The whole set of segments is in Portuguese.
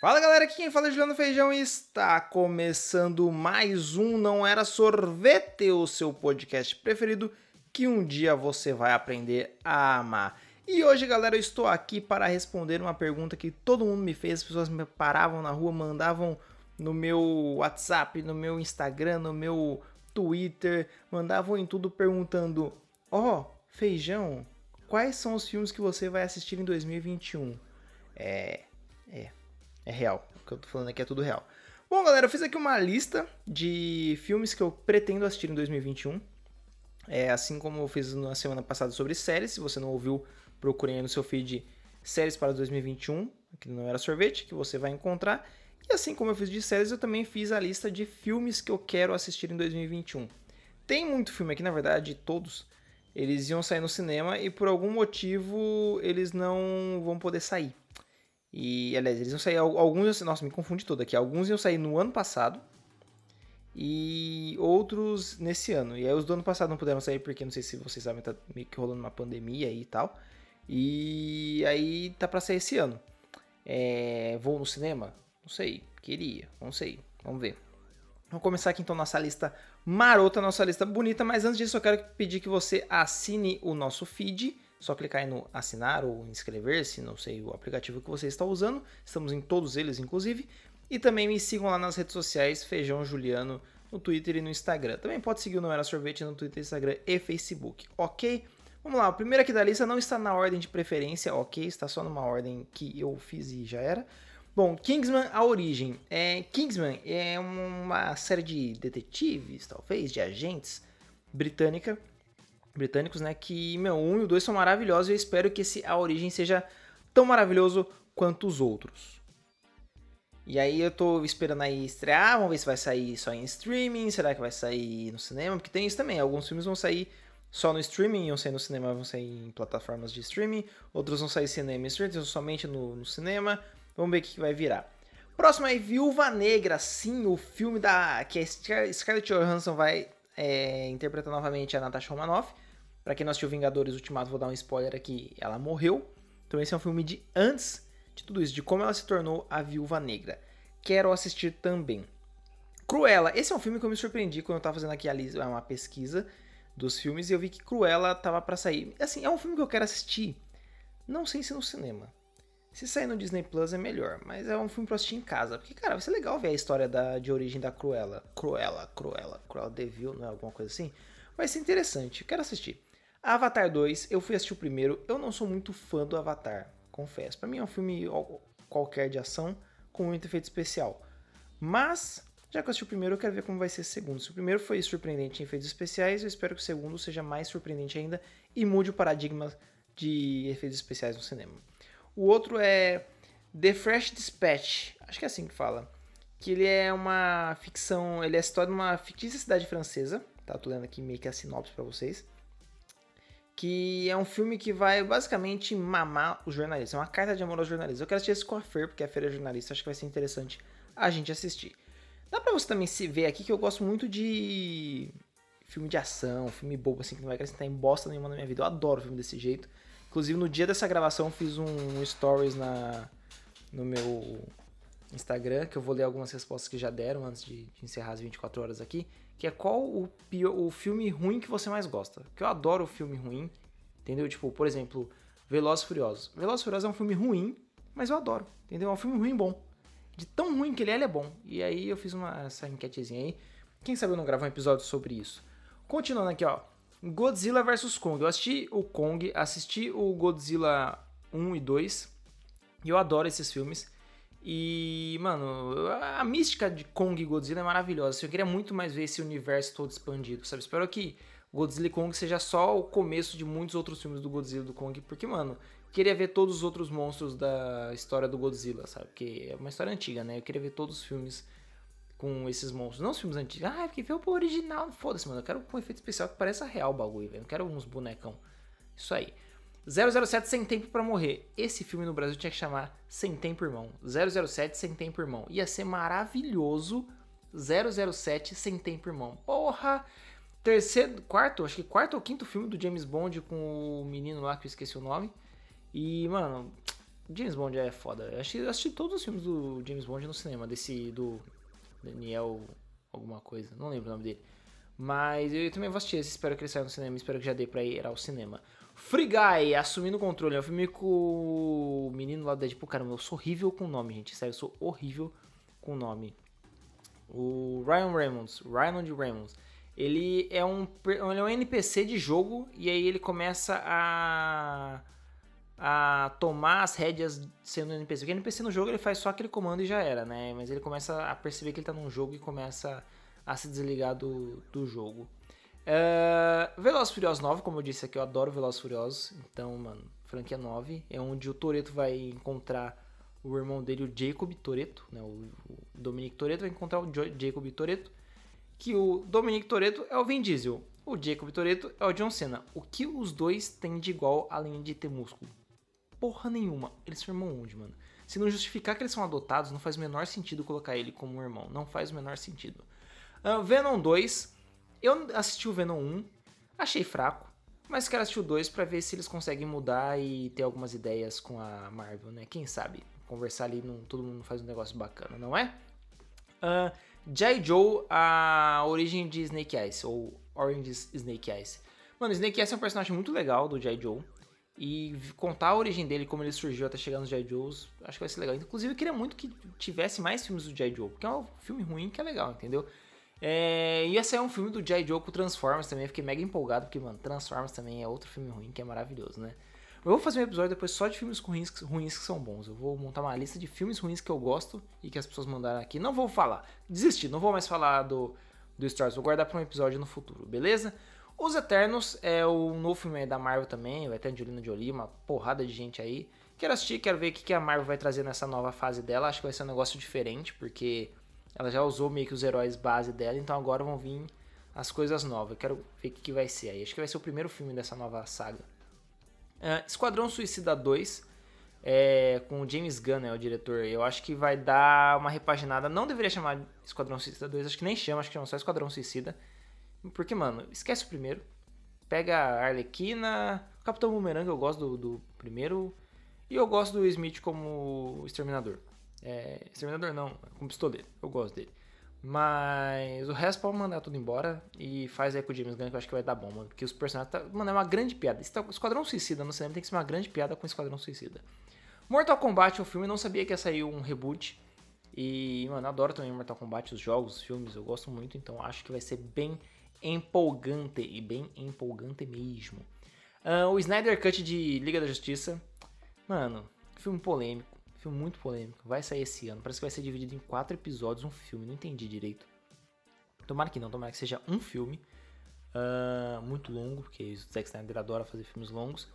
Fala galera, aqui quem fala é Juliano Feijão e está começando mais um Não Era Sorvete, o seu podcast preferido que um dia você vai aprender a amar. E hoje, galera, eu estou aqui para responder uma pergunta que todo mundo me fez, as pessoas me paravam na rua, mandavam no meu WhatsApp, no meu Instagram, no meu Twitter, mandavam em tudo perguntando: Ó, oh, Feijão, quais são os filmes que você vai assistir em 2021? É. É. É real. O que eu tô falando aqui é tudo real. Bom, galera, eu fiz aqui uma lista de filmes que eu pretendo assistir em 2021. É, assim como eu fiz na semana passada sobre séries. Se você não ouviu, procurem aí no seu feed séries para 2021, que não era sorvete, que você vai encontrar. E assim como eu fiz de séries, eu também fiz a lista de filmes que eu quero assistir em 2021. Tem muito filme aqui, na verdade, todos. Eles iam sair no cinema e por algum motivo eles não vão poder sair. E, aliás, eles iam sair. Alguns. Nossa, me confunde todo aqui. Alguns iam sair no ano passado. E outros nesse ano. E aí os do ano passado não puderam sair porque não sei se vocês sabem, tá meio que rolando uma pandemia aí e tal. E aí tá pra sair esse ano. É, vou no cinema? Não sei. Queria. Não sei. Vamos ver. Vamos começar aqui então nossa lista marota, nossa lista bonita. Mas antes disso, eu quero pedir que você assine o nosso feed só clicar aí no assinar ou inscrever-se, não sei o aplicativo que você está usando. Estamos em todos eles, inclusive. E também me sigam lá nas redes sociais, Feijão Juliano, no Twitter e no Instagram. Também pode seguir o Não Era Sorvete no Twitter, Instagram e Facebook, ok? Vamos lá, o primeiro aqui da lista não está na ordem de preferência, ok? Está só numa ordem que eu fiz e já era. Bom, Kingsman, a origem. É, Kingsman é uma série de detetives, talvez, de agentes britânica britânicos, né? Que, meu, 1 e o 2 são maravilhosos e eu espero que esse A Origem seja tão maravilhoso quanto os outros. E aí eu tô esperando aí estrear, vamos ver se vai sair só em streaming, será que vai sair no cinema? Porque tem isso também, alguns filmes vão sair só no streaming, vão sair no cinema, vão sair em plataformas de streaming, outros vão sair cinema e streaming, somente no, no cinema. Vamos ver o que, que vai virar. Próximo aí, Viúva Negra, sim, o filme da que a Scarlett Johansson vai é, interpretar novamente a Natasha Romanoff. Para quem não assistiu Vingadores Ultimato, vou dar um spoiler aqui, ela morreu. Então esse é um filme de antes de tudo isso, de como ela se tornou a Viúva Negra. Quero assistir também. Cruella, esse é um filme que eu me surpreendi quando eu tava fazendo aqui uma pesquisa dos filmes e eu vi que Cruella tava para sair. Assim, é um filme que eu quero assistir. Não sei se no cinema. Se sair no Disney Plus é melhor, mas é um filme pra assistir em casa. Porque, cara, vai ser legal ver a história da, de origem da Cruella. Cruella, Cruella, Cruella Devil, não é alguma coisa assim? Vai ser interessante, quero assistir. Avatar 2, eu fui assistir o primeiro, eu não sou muito fã do Avatar, confesso. Para mim é um filme qualquer de ação com muito efeito especial. Mas, já que eu assisti o primeiro, eu quero ver como vai ser o segundo. Se o primeiro foi surpreendente em efeitos especiais, eu espero que o segundo seja mais surpreendente ainda e mude o paradigma de efeitos especiais no cinema. O outro é The Fresh Dispatch, acho que é assim que fala. Que ele é uma ficção, ele é a história de uma fictícia cidade francesa. Tá, tô lendo aqui meio que a sinopse para vocês que é um filme que vai basicamente mamar os jornalistas. É uma carta de amor aos jornalistas. Eu quero assistir esse com a Fer, porque a Fer é jornalista, acho que vai ser interessante a gente assistir. Dá pra você também se ver aqui que eu gosto muito de filme de ação, filme bobo, assim, que não vai acrescentar em bosta nenhuma na minha vida. Eu adoro filme desse jeito. Inclusive, no dia dessa gravação, fiz um stories na, no meu Instagram, que eu vou ler algumas respostas que já deram antes de, de encerrar as 24 horas aqui que é qual o, o filme ruim que você mais gosta. Que eu adoro filme ruim, entendeu? Tipo, por exemplo, Velozes Furiosos. Velozes Furiosos é um filme ruim, mas eu adoro, entendeu? É um filme ruim bom. De tão ruim que ele é, ele é bom. E aí eu fiz uma, essa enquetezinha aí. Quem sabe eu não gravo um episódio sobre isso. Continuando aqui, ó. Godzilla vs Kong. Eu assisti o Kong, assisti o Godzilla 1 e 2. E eu adoro esses filmes. E, mano, a mística de Kong e Godzilla é maravilhosa. Assim, eu queria muito mais ver esse universo todo expandido, sabe? Espero que Godzilla e Kong seja só o começo de muitos outros filmes do Godzilla e do Kong, porque, mano, eu queria ver todos os outros monstros da história do Godzilla, sabe? Porque é uma história antiga, né? Eu queria ver todos os filmes com esses monstros. Não os filmes antigos. Ah, porque veio o original. Foda-se, mano. Eu quero com um efeito especial que pareça real o bagulho, velho. Não quero uns bonecão. Isso aí. 007 Sem Tempo para Morrer. Esse filme no Brasil tinha que chamar Sem Tempo Irmão. 007 Sem Tempo Irmão. Ia ser maravilhoso 007 Sem Tempo Irmão. Porra! Terceiro, quarto, acho que quarto ou quinto filme do James Bond com o menino lá que eu esqueci o nome. E, mano, James Bond é foda. Eu assisti, eu assisti todos os filmes do James Bond no cinema, desse do Daniel alguma coisa, não lembro o nome dele. Mas eu também vou assistir esse, espero que ele saia no cinema, espero que já dê pra ir ao cinema. Free Guy, assumindo o controle, é um filme com o menino lá do Deadpool. Caramba, eu sou horrível com o nome, gente, sério, eu sou horrível com o nome. O Ryan Reynolds, Ryan Reynolds, ele é um, ele é um NPC de jogo e aí ele começa a a tomar as rédeas sendo NPC. Porque NPC no jogo ele faz só aquele comando e já era, né? Mas ele começa a perceber que ele tá num jogo e começa a se desligar do, do jogo. Uh, Velozes Furiosos 9, como eu disse aqui, eu adoro Velozes Furiosos. Então, mano, franquia 9 é onde o Toreto vai encontrar o irmão dele, o Jacob Toreto, né? O, o Dominic Toreto vai encontrar o jo Jacob Toreto, que o Dominic Toreto é o Vin Diesel, o Jacob Toreto é o John Cena. O que os dois têm de igual além de ter músculo? Porra nenhuma. Eles são irmão onde, mano? Se não justificar que eles são adotados, não faz o menor sentido colocar ele como um irmão. Não faz o menor sentido. Uh, Venom 2. Eu assisti o Venom 1. Achei fraco. Mas quero assistir o 2 pra ver se eles conseguem mudar e ter algumas ideias com a Marvel, né? Quem sabe? Conversar ali, não, todo mundo faz um negócio bacana, não é? Uh, J. Joe, a origem de Snake Eyes, ou Orange Snake Eyes. Mano, Snake Eyes é um personagem muito legal do J. Joe. E contar a origem dele, como ele surgiu até chegar nos G.I. Joes, acho que vai ser legal. Inclusive, eu queria muito que tivesse mais filmes do G.I. Joe, porque é um filme ruim que é legal, entendeu? É, ia ser um filme do G.I. Joe com Transformers também, eu fiquei mega empolgado, porque, mano, Transformers também é outro filme ruim que é maravilhoso, né? Eu vou fazer um episódio depois só de filmes ruins, ruins que são bons. Eu vou montar uma lista de filmes ruins que eu gosto e que as pessoas mandaram aqui. Não vou falar, desisti, não vou mais falar do, do Star Wars, vou guardar para um episódio no futuro, beleza? Os Eternos é o novo filme da Marvel também, vai ter Angelina Jolie, uma porrada de gente aí. Quero assistir, quero ver o que a Marvel vai trazer nessa nova fase dela. Acho que vai ser um negócio diferente, porque ela já usou meio que os heróis base dela, então agora vão vir as coisas novas. Quero ver o que vai ser aí. Acho que vai ser o primeiro filme dessa nova saga. Uh, Esquadrão Suicida 2, é, com o James Gunn, é o diretor. Eu acho que vai dar uma repaginada. Não deveria chamar Esquadrão Suicida 2, acho que nem chama, acho que chama só Esquadrão Suicida. Porque, mano, esquece o primeiro. Pega a Arlequina. O Capitão Boomerang eu gosto do, do primeiro. E eu gosto do Smith como Exterminador. É, exterminador não, como pistoleiro. Eu gosto dele. Mas o resto pode mandar tudo embora e faz aí com o James Gunn que eu acho que vai dar bom, mano. Porque os personagens. Tá, mano, é uma grande piada. Tá, Esquadrão Suicida no cinema tem que ser uma grande piada com Esquadrão Suicida. Mortal Kombat, o filme, não sabia que ia sair um reboot. E, mano, adoro também Mortal Kombat, os jogos, os filmes, eu gosto muito, então acho que vai ser bem empolgante e bem empolgante mesmo. Uh, o Snyder Cut de Liga da Justiça, mano, filme polêmico, filme muito polêmico, vai sair esse ano. Parece que vai ser dividido em quatro episódios, um filme, não entendi direito. Tomara que não, tomara que seja um filme uh, muito longo, porque o Zack Snyder adora fazer filmes longos.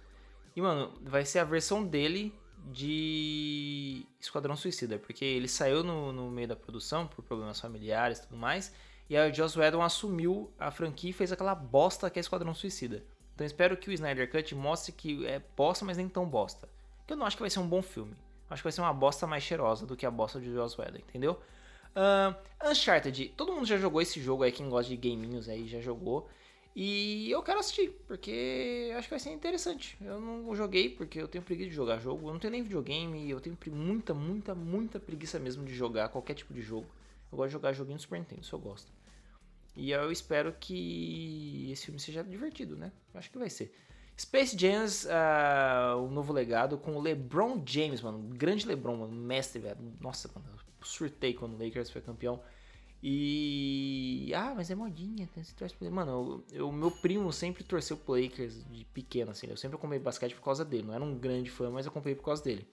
E mano, vai ser a versão dele de Esquadrão Suicida, porque ele saiu no, no meio da produção por problemas familiares e tudo mais. E aí o Joss Whedon assumiu a franquia e fez aquela bosta que é Esquadrão Suicida. Então espero que o Snyder Cut mostre que é bosta, mas nem tão bosta. Que eu não acho que vai ser um bom filme. Acho que vai ser uma bosta mais cheirosa do que a bosta de Joss Whedon, entendeu? Uh, Uncharted, todo mundo já jogou esse jogo aí, quem gosta de gaminhos aí já jogou. E eu quero assistir, porque acho que vai ser interessante. Eu não joguei porque eu tenho preguiça de jogar jogo. Eu não tenho nem videogame, eu tenho muita, muita, muita preguiça mesmo de jogar qualquer tipo de jogo. Eu gosto de jogar joguinho do Super Nintendo, isso eu gosto. E eu espero que esse filme seja divertido, né? Acho que vai ser. Space Jams, uh, o novo legado com o LeBron James, mano. Grande LeBron, mano. Mestre, velho. Nossa, mano. Eu surtei quando o Lakers foi campeão. E. Ah, mas é modinha. Mano, o meu primo sempre torceu pro Lakers de pequeno, assim. Eu sempre acompanhei basquete por causa dele. Não era um grande fã, mas eu acompanhei por causa dele.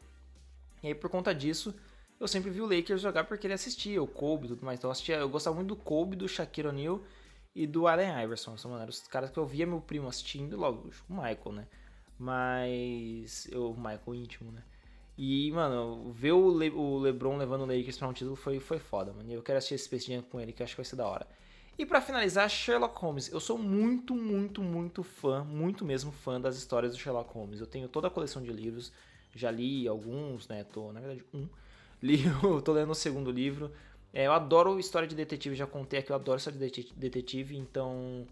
E aí, por conta disso, eu sempre vi o Lakers jogar porque ele assistia, o Kobe e tudo mais. Então eu, assistia, eu gostava muito do Kobe, do Shaquille O'Neal e do Allen Iverson. São os caras que eu via meu primo assistindo, logo, o Michael, né? Mas. Eu, o Michael íntimo, né? E, mano, ver o, Le, o LeBron levando o Lakers pra um título foi, foi foda, mano. Eu quero assistir esse Space Jam com ele, que eu acho que vai ser da hora. E para finalizar, Sherlock Holmes. Eu sou muito, muito, muito fã, muito mesmo fã das histórias do Sherlock Holmes. Eu tenho toda a coleção de livros, já li alguns, né? Tô, na verdade, um. Li, tô lendo o segundo livro. É, eu adoro história de detetive, já contei aqui, eu adoro história de detetive, então.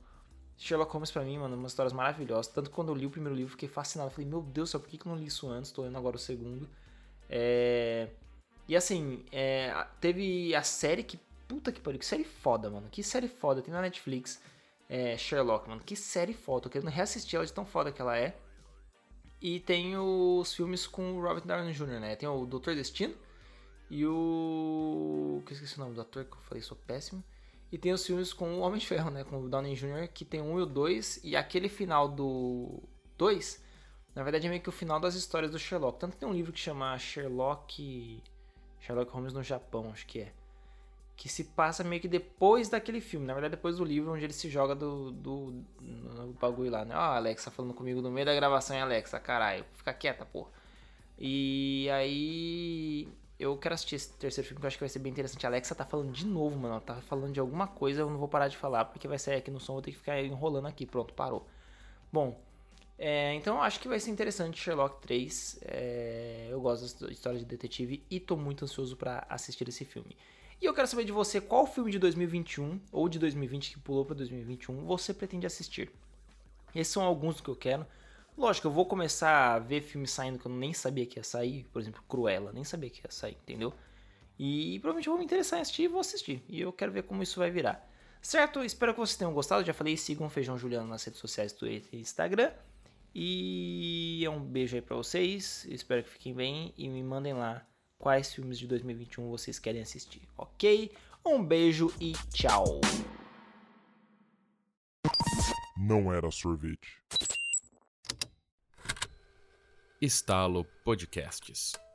Sherlock Holmes pra mim, mano, umas histórias maravilhosas. Tanto que quando eu li o primeiro livro, fiquei fascinado. Falei, meu Deus do céu, por que eu não li isso antes? Tô lendo agora o segundo. É... E assim, é... teve a série que. Puta que pariu, que série foda, mano. Que série foda. Tem na Netflix. É... Sherlock, mano. Que série foda. Tô querendo reassistir ela de tão foda que ela é. E tem os filmes com o Robert Downey Jr., né? Tem o Doutor Destino e o. Que esqueci o nome do ator que eu falei, sou péssimo. E tem os filmes com o Homem de Ferro, né? Com o Downey Jr., que tem um e o dois. E aquele final do 2, na verdade é meio que o final das histórias do Sherlock. Tanto que tem um livro que chama Sherlock. Sherlock Holmes no Japão, acho que é. Que se passa meio que depois daquele filme. Na verdade, depois do livro, onde ele se joga do, do, bagulho lá, né? Ó, oh, Alexa falando comigo no meio da gravação, hein, Alexa? Caralho, fica quieta, porra. E aí eu quero assistir esse terceiro filme que eu acho que vai ser bem interessante. A Alexa tá falando de novo, mano. Ela tá falando de alguma coisa, eu não vou parar de falar, porque vai sair aqui no som, vou ter que ficar enrolando aqui. Pronto, parou. Bom, é, então eu acho que vai ser interessante Sherlock 3. É, eu gosto da história de detetive e tô muito ansioso para assistir esse filme. E eu quero saber de você qual filme de 2021 ou de 2020 que pulou para 2021 você pretende assistir. Esses são alguns que eu quero. Lógico, eu vou começar a ver filmes saindo que eu nem sabia que ia sair. Por exemplo, Cruella, nem sabia que ia sair, entendeu? E provavelmente eu vou me interessar em assistir e vou assistir. E eu quero ver como isso vai virar. Certo? Espero que vocês tenham gostado. Já falei, sigam Feijão Juliano nas redes sociais, Twitter e Instagram. E um beijo aí pra vocês. Espero que fiquem bem. E me mandem lá quais filmes de 2021 vocês querem assistir, ok? Um beijo e tchau! Não era sorvete. Estalo Podcasts.